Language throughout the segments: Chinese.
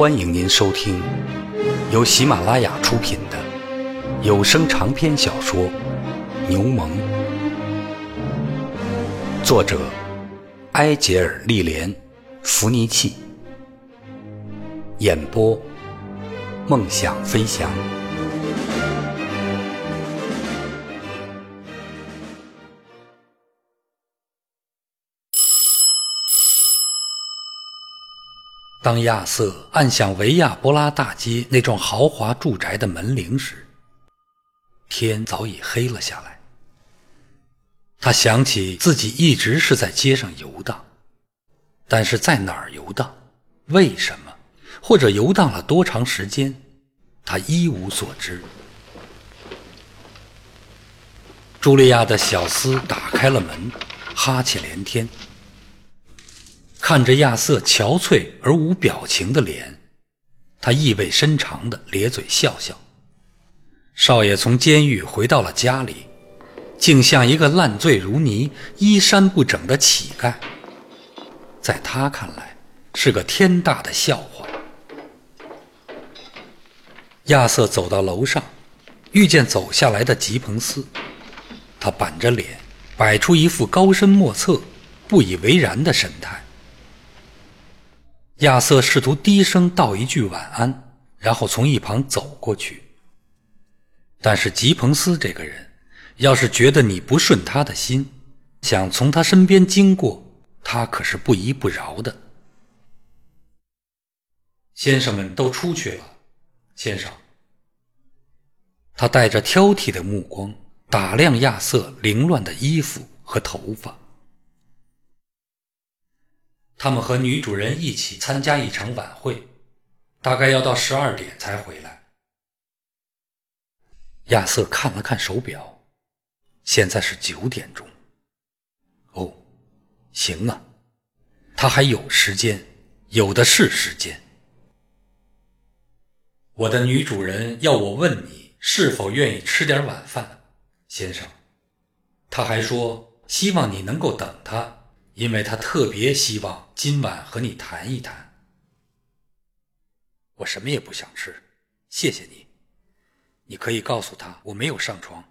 欢迎您收听由喜马拉雅出品的有声长篇小说《牛虻》，作者埃杰尔·利莲·弗尼契，演播梦想飞翔。当亚瑟按响维亚波拉大街那幢豪华住宅的门铃时，天早已黑了下来。他想起自己一直是在街上游荡，但是在哪儿游荡，为什么，或者游荡了多长时间，他一无所知。茱莉亚的小厮打开了门，哈欠连天。看着亚瑟憔悴而无表情的脸，他意味深长地咧嘴笑笑。少爷从监狱回到了家里，竟像一个烂醉如泥、衣衫不整的乞丐。在他看来，是个天大的笑话。亚瑟走到楼上，遇见走下来的吉彭斯，他板着脸，摆出一副高深莫测、不以为然的神态。亚瑟试图低声道一句晚安，然后从一旁走过去。但是吉彭斯这个人，要是觉得你不顺他的心，想从他身边经过，他可是不依不饶的。先生们都出去了，先生。他带着挑剔的目光打量亚瑟凌乱的衣服和头发。他们和女主人一起参加一场晚会，大概要到十二点才回来。亚瑟看了看手表，现在是九点钟。哦，行啊，他还有时间，有的是时间。我的女主人要我问你是否愿意吃点晚饭，先生。他还说希望你能够等他。因为他特别希望今晚和你谈一谈。我什么也不想吃，谢谢你。你可以告诉他我没有上床。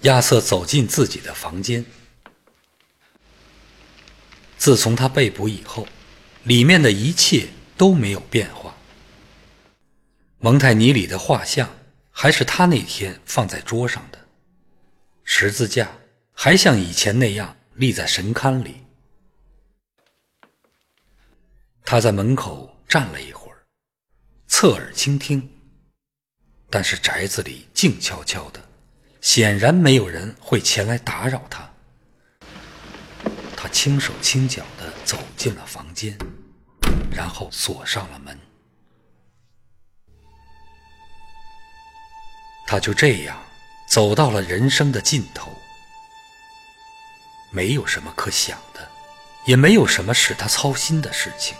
亚瑟走进自己的房间。自从他被捕以后，里面的一切都没有变化。蒙泰尼里的画像还是他那天放在桌上的。十字架还像以前那样立在神龛里。他在门口站了一会儿，侧耳倾听，但是宅子里静悄悄的，显然没有人会前来打扰他。他轻手轻脚的走进了房间，然后锁上了门。他就这样。走到了人生的尽头，没有什么可想的，也没有什么使他操心的事情。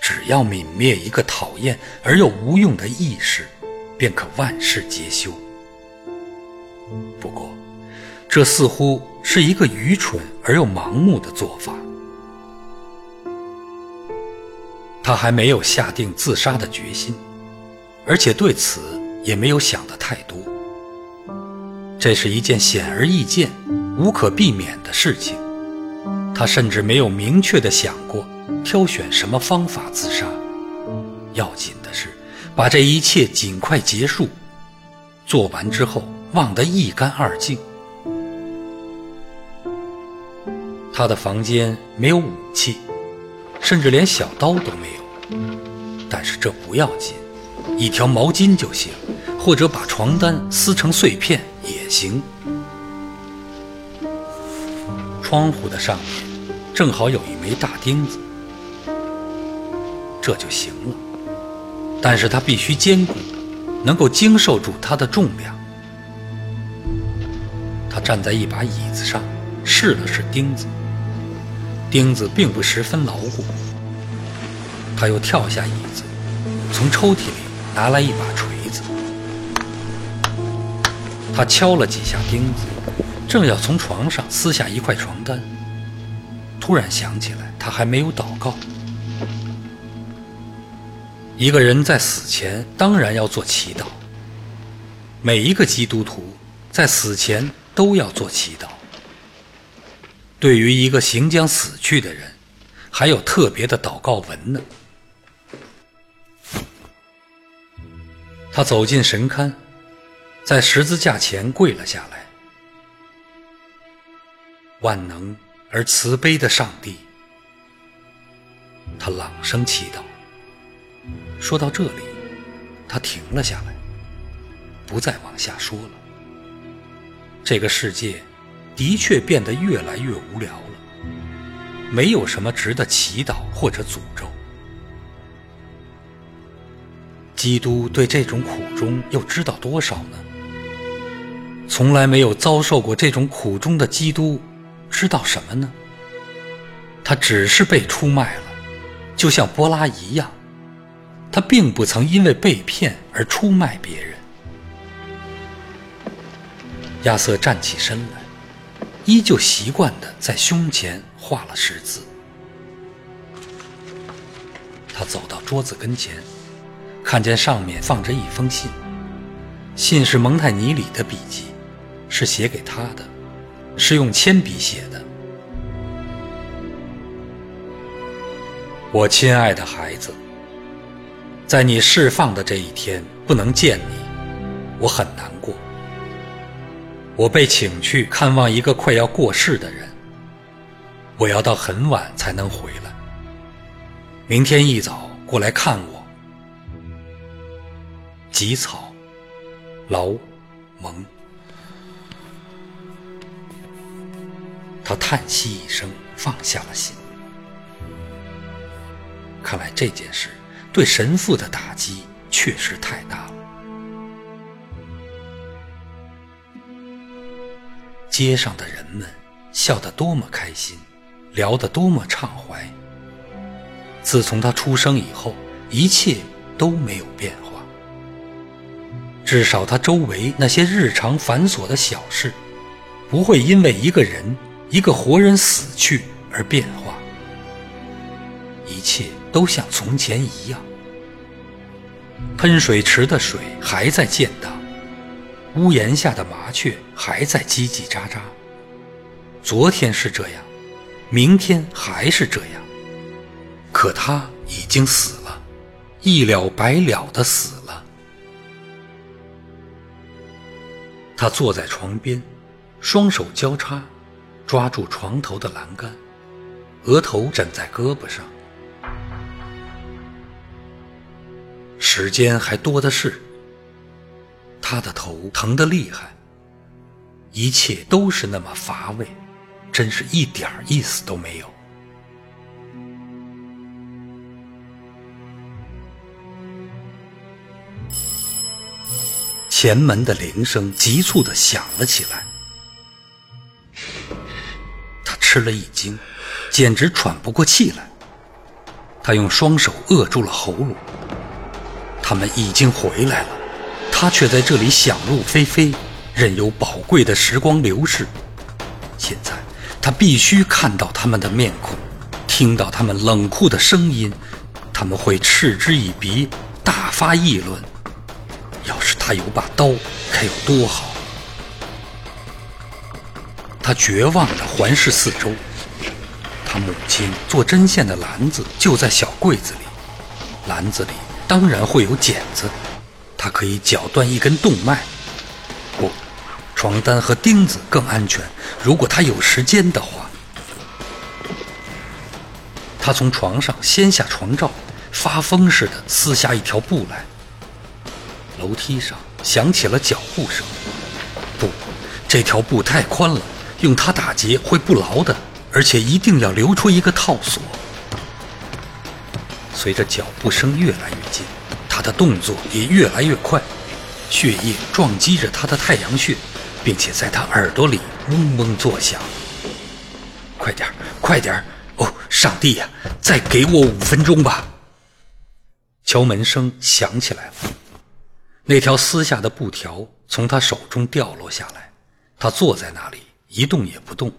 只要泯灭一个讨厌而又无用的意识，便可万事皆休。不过，这似乎是一个愚蠢而又盲目的做法。他还没有下定自杀的决心，而且对此也没有想的太多。这是一件显而易见、无可避免的事情。他甚至没有明确的想过挑选什么方法自杀。要紧的是，把这一切尽快结束，做完之后忘得一干二净。他的房间没有武器，甚至连小刀都没有。但是这不要紧，一条毛巾就行，或者把床单撕成碎片。也行。窗户的上面正好有一枚大钉子，这就行了。但是它必须坚固，能够经受住它的重量。他站在一把椅子上，试了试钉子，钉子并不十分牢固。他又跳下椅子，从抽屉里拿来一把锤。他敲了几下钉子，正要从床上撕下一块床单，突然想起来，他还没有祷告。一个人在死前当然要做祈祷。每一个基督徒在死前都要做祈祷。对于一个行将死去的人，还有特别的祷告文呢。他走进神龛，在十字架前跪了下来。万能而慈悲的上帝，他朗声祈祷。说到这里，他停了下来，不再往下说了。这个世界的确变得越来越无聊了，没有什么值得祈祷或者诅咒。基督对这种苦衷又知道多少呢？从来没有遭受过这种苦衷的基督，知道什么呢？他只是被出卖了，就像波拉一样。他并不曾因为被骗而出卖别人。亚瑟站起身来，依旧习惯地在胸前画了十字。他走到桌子跟前，看见上面放着一封信，信是蒙泰尼里的笔记，是写给他的，是用铅笔写的。我亲爱的孩子。在你释放的这一天，不能见你，我很难过。我被请去看望一个快要过世的人，我要到很晚才能回来。明天一早过来看我。吉草，劳，蒙。他叹息一声，放下了心。看来这件事。对神父的打击确实太大了。街上的人们笑得多么开心，聊得多么畅怀。自从他出生以后，一切都没有变化。至少他周围那些日常繁琐的小事，不会因为一个人、一个活人死去而变化。一切都像从前一样。喷水池的水还在溅荡，屋檐下的麻雀还在叽叽喳喳。昨天是这样，明天还是这样。可他已经死了，一了百了的死了。他坐在床边，双手交叉，抓住床头的栏杆，额头枕在胳膊上。时间还多的是，他的头疼得厉害，一切都是那么乏味，真是一点意思都没有。前门的铃声急促的响了起来，吃了一惊，简直喘不过气来。他用双手扼住了喉咙。他们已经回来了，他却在这里想入非非，任由宝贵的时光流逝。现在他必须看到他们的面孔，听到他们冷酷的声音，他们会嗤之以鼻，大发议论。要是他有把刀，该有多好！他绝望地环视四周，他母亲做针线的篮子就在小柜子里，篮子里。当然会有剪子，它可以绞断一根动脉。不，床单和钉子更安全。如果他有时间的话，他从床上掀下床罩，发疯似的撕下一条布来。楼梯上响起了脚步声。不，这条布太宽了，用它打结会不牢的，而且一定要留出一个套索。随着脚步声越来越近，他的动作也越来越快，血液撞击着他的太阳穴，并且在他耳朵里嗡嗡作响。快点快点哦，上帝呀，再给我五分钟吧！敲门声响起来了，那条撕下的布条从他手中掉落下来，他坐在那里一动也不动，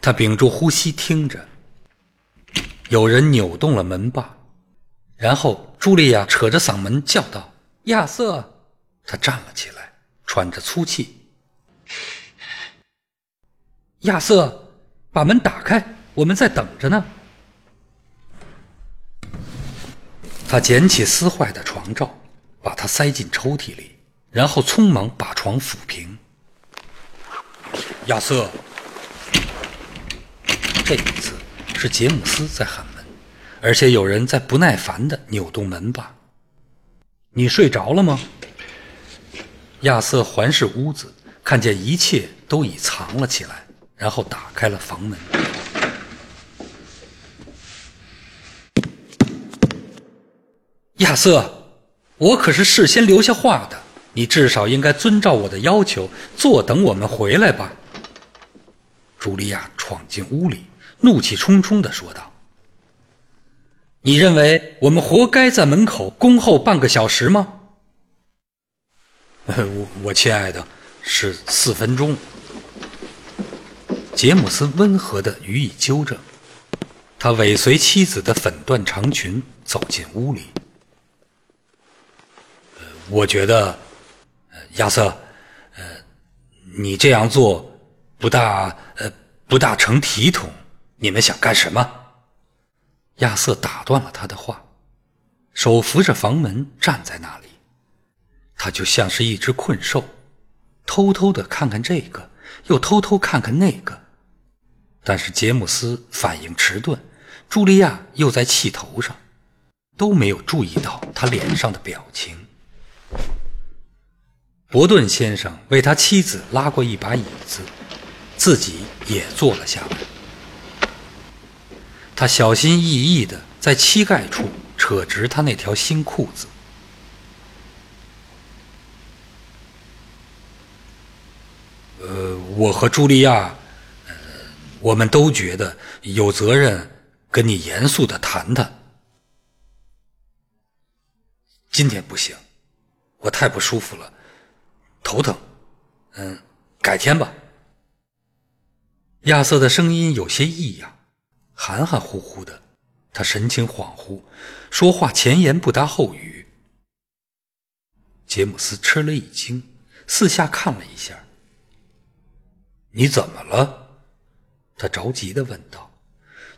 他屏住呼吸听着，有人扭动了门把，然后茱莉亚扯着嗓门叫道：“亚瑟！”他站了起来，喘着粗气。亚瑟，把门打开，我们在等着呢。他捡起撕坏的床罩，把它塞进抽屉里，然后匆忙把床抚平。亚瑟，这一次是杰姆斯在喊门，而且有人在不耐烦地扭动门把。你睡着了吗？亚瑟环视屋子，看见一切都已藏了起来，然后打开了房门。亚瑟，我可是事先留下话的，你至少应该遵照我的要求，坐等我们回来吧。茱莉亚闯进屋里，怒气冲冲地说道：“你认为我们活该在门口恭候半个小时吗？”“我我亲爱的，是四分钟。”杰姆斯温和地予以纠正。他尾随妻子的粉缎长裙走进屋里。“我觉得，亚瑟，呃，你这样做。”不大，呃，不大成体统。你们想干什么？亚瑟打断了他的话，手扶着房门站在那里。他就像是一只困兽，偷偷的看看这个，又偷偷看看那个。但是杰姆斯反应迟钝，茱莉亚又在气头上，都没有注意到他脸上的表情。伯顿先生为他妻子拉过一把椅子。自己也坐了下来。他小心翼翼地在膝盖处扯直他那条新裤子。呃，我和茱莉亚，呃，我们都觉得有责任跟你严肃的谈谈。今天不行，我太不舒服了，头疼。嗯，改天吧。亚瑟的声音有些异样，含含糊糊的，他神情恍惚，说话前言不搭后语。杰姆斯吃了一惊，四下看了一下。“你怎么了？”他着急的问道，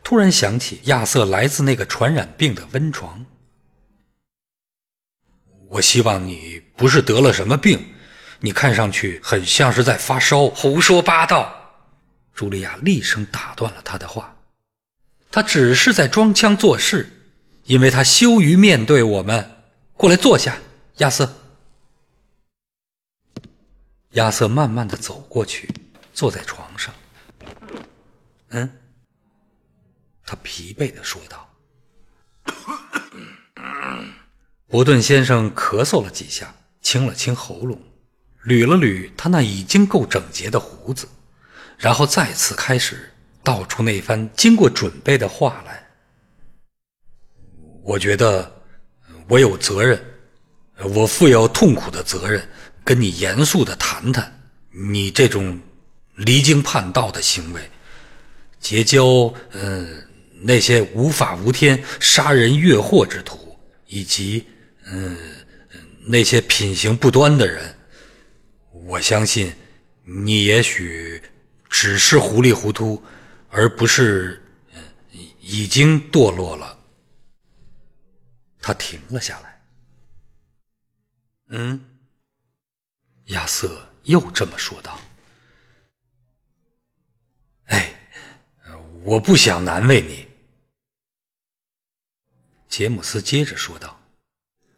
突然想起亚瑟来自那个传染病的温床。“我希望你不是得了什么病，你看上去很像是在发烧。”胡说八道！茱莉亚厉声打断了他的话：“他只是在装腔作势，因为他羞于面对我们。过来坐下，亚瑟。”亚瑟慢慢的走过去，坐在床上。“嗯。”他疲惫的说道。伯顿先生咳嗽了几下，清了清喉咙，捋了捋他那已经够整洁的胡子。然后再次开始道出那番经过准备的话来。我觉得我有责任，我负有痛苦的责任，跟你严肃的谈谈你这种离经叛道的行为，结交嗯那些无法无天、杀人越货之徒，以及嗯那些品行不端的人。我相信你也许。只是糊里糊涂，而不是已经堕落了。他停了下来。嗯，亚瑟又这么说道。哎，我不想难为你。杰姆斯接着说道。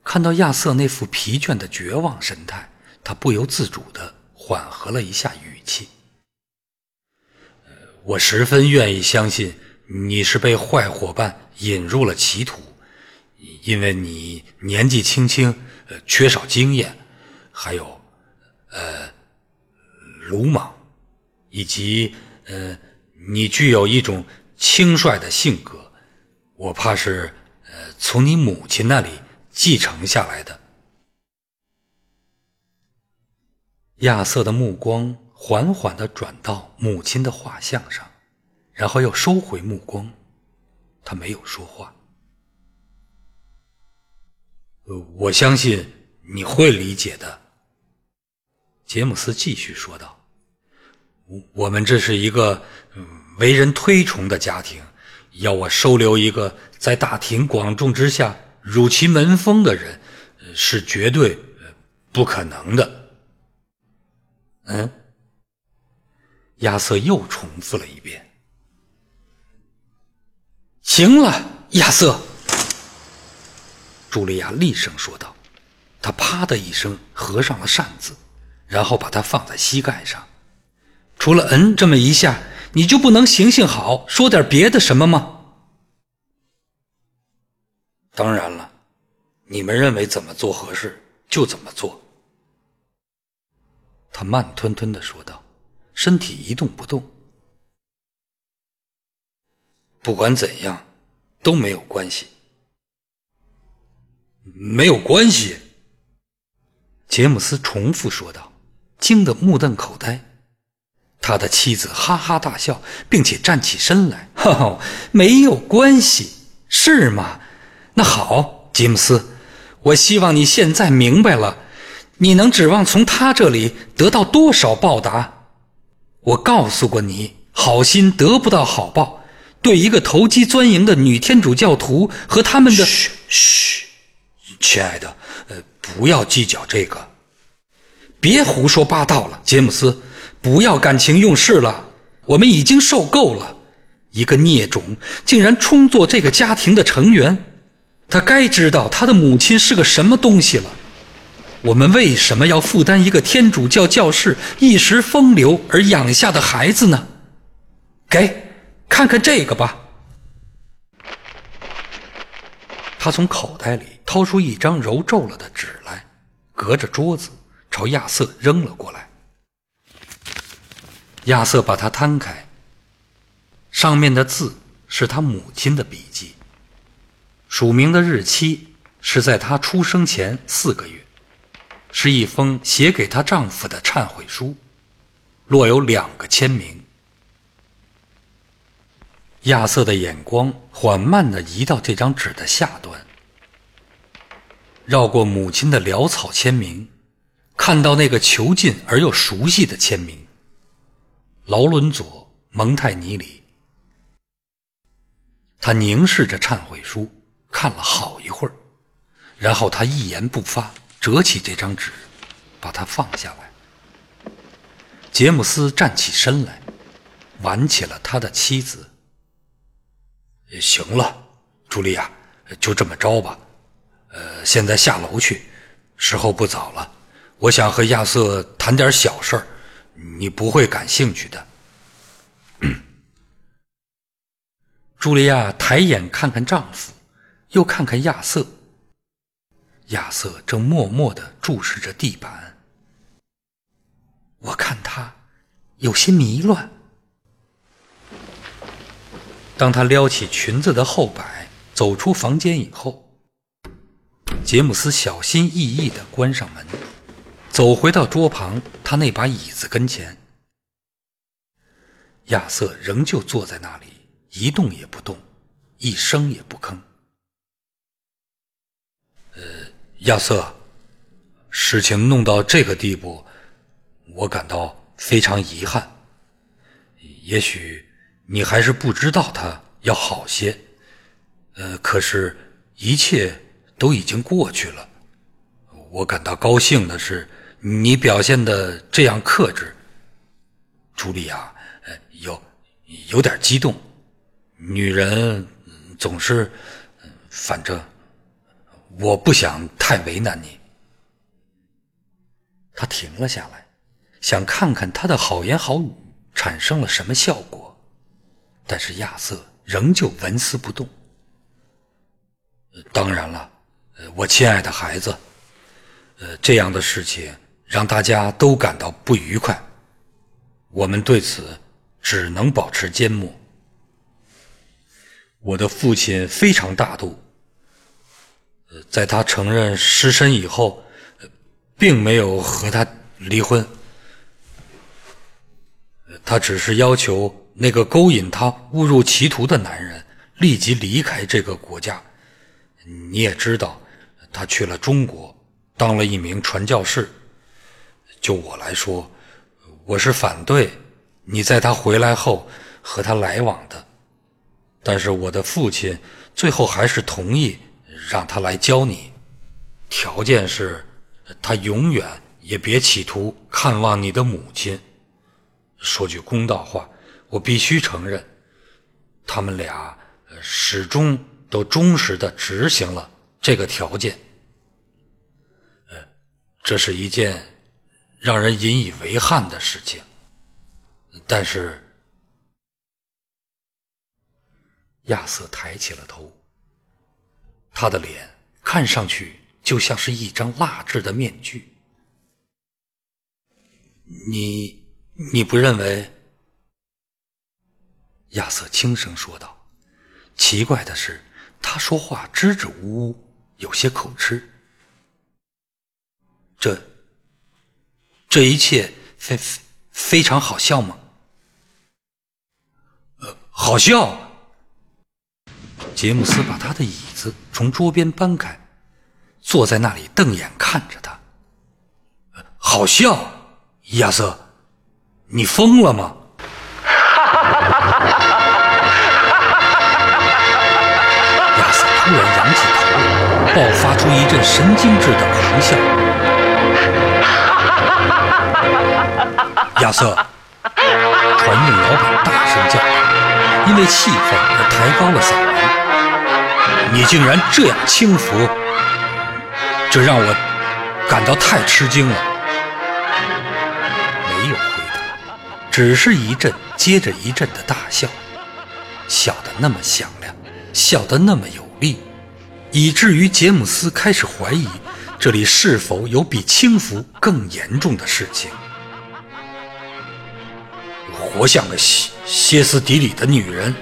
看到亚瑟那副疲倦的绝望神态，他不由自主的缓和了一下语气。我十分愿意相信你是被坏伙伴引入了歧途，因为你年纪轻轻，缺少经验，还有，呃，鲁莽，以及呃，你具有一种轻率的性格，我怕是呃从你母亲那里继承下来的。亚瑟的目光。缓缓地转到母亲的画像上，然后又收回目光。他没有说话。我相信你会理解的，杰姆斯继续说道：“我们这是一个为人推崇的家庭，要我收留一个在大庭广众之下辱其门风的人，是绝对不可能的。”嗯，亚瑟又重复了一遍。行了，亚瑟。茱莉亚厉声说道：“她啪的一声合上了扇子，然后把它放在膝盖上。除了嗯这么一下，你就不能行行好，说点别的什么吗？”当然了，你们认为怎么做合适就怎么做。”他慢吞吞的说道，身体一动不动。不管怎样，都没有关系。没有关系，杰姆斯重复说道，惊得目瞪口呆。他的妻子哈哈大笑，并且站起身来：“哈哈，没有关系，是吗？那好，杰姆斯，我希望你现在明白了，你能指望从他这里得到多少报答？我告诉过你，好心得不到好报。对一个投机钻营的女天主教徒和他们的……嘘嘘。”亲爱的，呃，不要计较这个，别胡说八道了，杰姆斯，不要感情用事了。我们已经受够了，一个孽种竟然充作这个家庭的成员，他该知道他的母亲是个什么东西了。我们为什么要负担一个天主教教士一时风流而养下的孩子呢？给，看看这个吧。他从口袋里掏出一张揉皱了的纸来，隔着桌子朝亚瑟扔了过来。亚瑟把它摊开，上面的字是他母亲的笔记，署名的日期是在他出生前四个月，是一封写给她丈夫的忏悔书，落有两个签名。亚瑟的眼光缓慢地移到这张纸的下端，绕过母亲的潦草签名，看到那个囚禁而又熟悉的签名——劳伦佐·蒙泰尼里。他凝视着忏悔书，看了好一会儿，然后他一言不发，折起这张纸，把它放下来。杰姆斯站起身来，挽起了他的妻子。行了，茱莉亚，就这么着吧。呃，现在下楼去，时候不早了。我想和亚瑟谈点小事儿，你不会感兴趣的。茱莉亚抬眼看看丈夫，又看看亚瑟。亚瑟正默默的注视着地板。我看他有些迷乱。当他撩起裙子的后摆，走出房间以后，杰姆斯小心翼翼地关上门，走回到桌旁他那把椅子跟前。亚瑟仍旧坐在那里，一动也不动，一声也不吭。呃，亚瑟，事情弄到这个地步，我感到非常遗憾。也许。你还是不知道他要好些，呃，可是，一切都已经过去了。我感到高兴的是，你表现的这样克制。朱莉亚，呃，有有点激动。女人总是，反正，我不想太为难你。他停了下来，想看看他的好言好语产生了什么效果。但是亚瑟仍旧纹丝不动。当然了，我亲爱的孩子，呃，这样的事情让大家都感到不愉快，我们对此只能保持缄默。我的父亲非常大度，在他承认失身以后，并没有和他离婚，他只是要求。那个勾引他误入歧途的男人立即离开这个国家。你也知道，他去了中国，当了一名传教士。就我来说，我是反对你在他回来后和他来往的。但是我的父亲最后还是同意让他来教你，条件是，他永远也别企图看望你的母亲。说句公道话，我必须承认，他们俩始终都忠实的执行了这个条件。呃，这是一件让人引以为憾的事情，但是。亚瑟抬起了头，他的脸看上去就像是一张蜡制的面具。你，你不认为？亚瑟轻声说道。奇怪的是，他说话支支吾吾，有些口吃。这，这一切非非常好笑吗？呃，好笑。杰姆斯把他的椅子从桌边搬开，坐在那里瞪眼看着他。好笑，亚瑟，你疯了吗？亚瑟突然仰起头，爆发出一阵神经质的狂笑。亚瑟，船运老板大声叫道，因为气愤而抬高了嗓门。你竟然这样轻浮，这让我感到太吃惊了。没有回答，只是一阵接着一阵的大笑，笑得那么响亮，笑得那么有力，以至于杰姆斯开始怀疑这里是否有比轻浮更严重的事情。活像个歇歇斯底里的女人。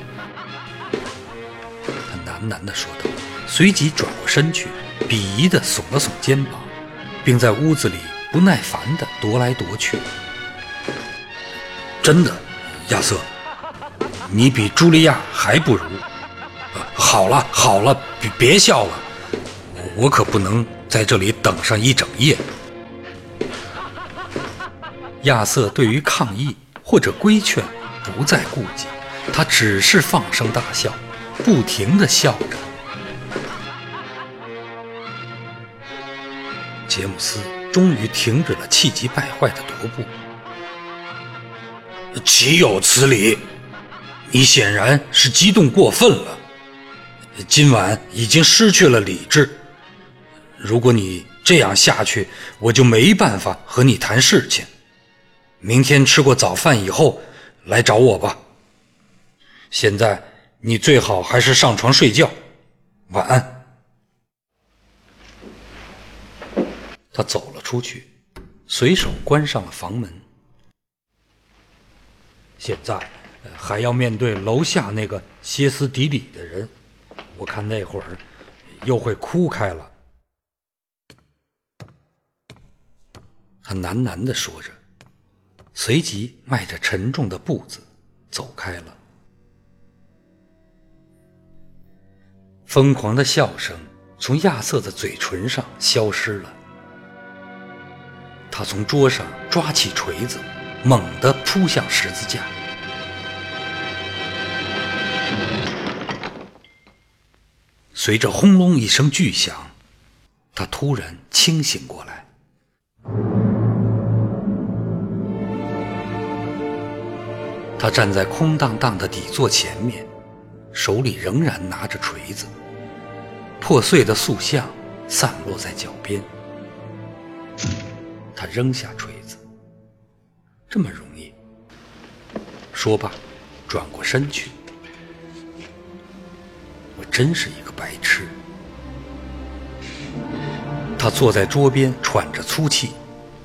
喃喃地说道，随即转过身去，鄙夷地耸了耸肩膀，并在屋子里不耐烦地踱来踱去。真的，亚瑟，你比茱莉亚还不如。好了好了，别别笑了，我可不能在这里等上一整夜。亚瑟对于抗议或者规劝不再顾忌，他只是放声大笑。不停的笑着，杰姆斯终于停止了气急败坏的踱步。岂有此理！你显然是激动过分了，今晚已经失去了理智。如果你这样下去，我就没办法和你谈事情。明天吃过早饭以后来找我吧。现在。你最好还是上床睡觉，晚安。他走了出去，随手关上了房门。现在还要面对楼下那个歇斯底里的人，我看那会儿又会哭开了。他喃喃的说着，随即迈着沉重的步子走开了。疯狂的笑声从亚瑟的嘴唇上消失了。他从桌上抓起锤子，猛地扑向十字架。随着轰隆一声巨响，他突然清醒过来。他站在空荡荡的底座前面，手里仍然拿着锤子。破碎的塑像散落在脚边，他扔下锤子，这么容易。说罢，转过身去。我真是一个白痴。他坐在桌边喘着粗气，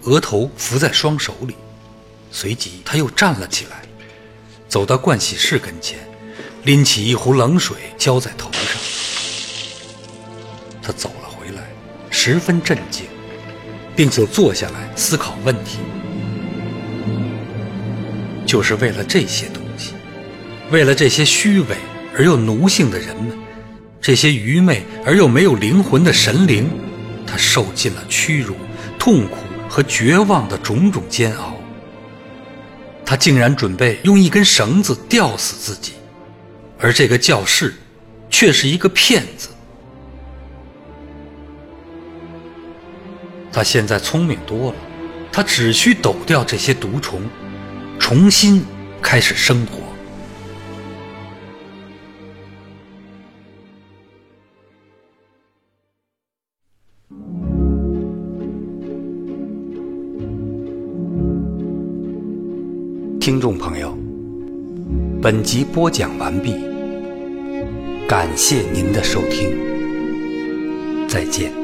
额头伏在双手里，随即他又站了起来，走到盥洗室跟前，拎起一壶冷水浇在头上。他走了回来，十分镇静，并且坐下来思考问题。就是为了这些东西，为了这些虚伪而又奴性的人们，这些愚昧而又没有灵魂的神灵，他受尽了屈辱、痛苦和绝望的种种煎熬。他竟然准备用一根绳子吊死自己，而这个教士却是一个骗子。他现在聪明多了，他只需抖掉这些毒虫，重新开始生活。听众朋友，本集播讲完毕，感谢您的收听，再见。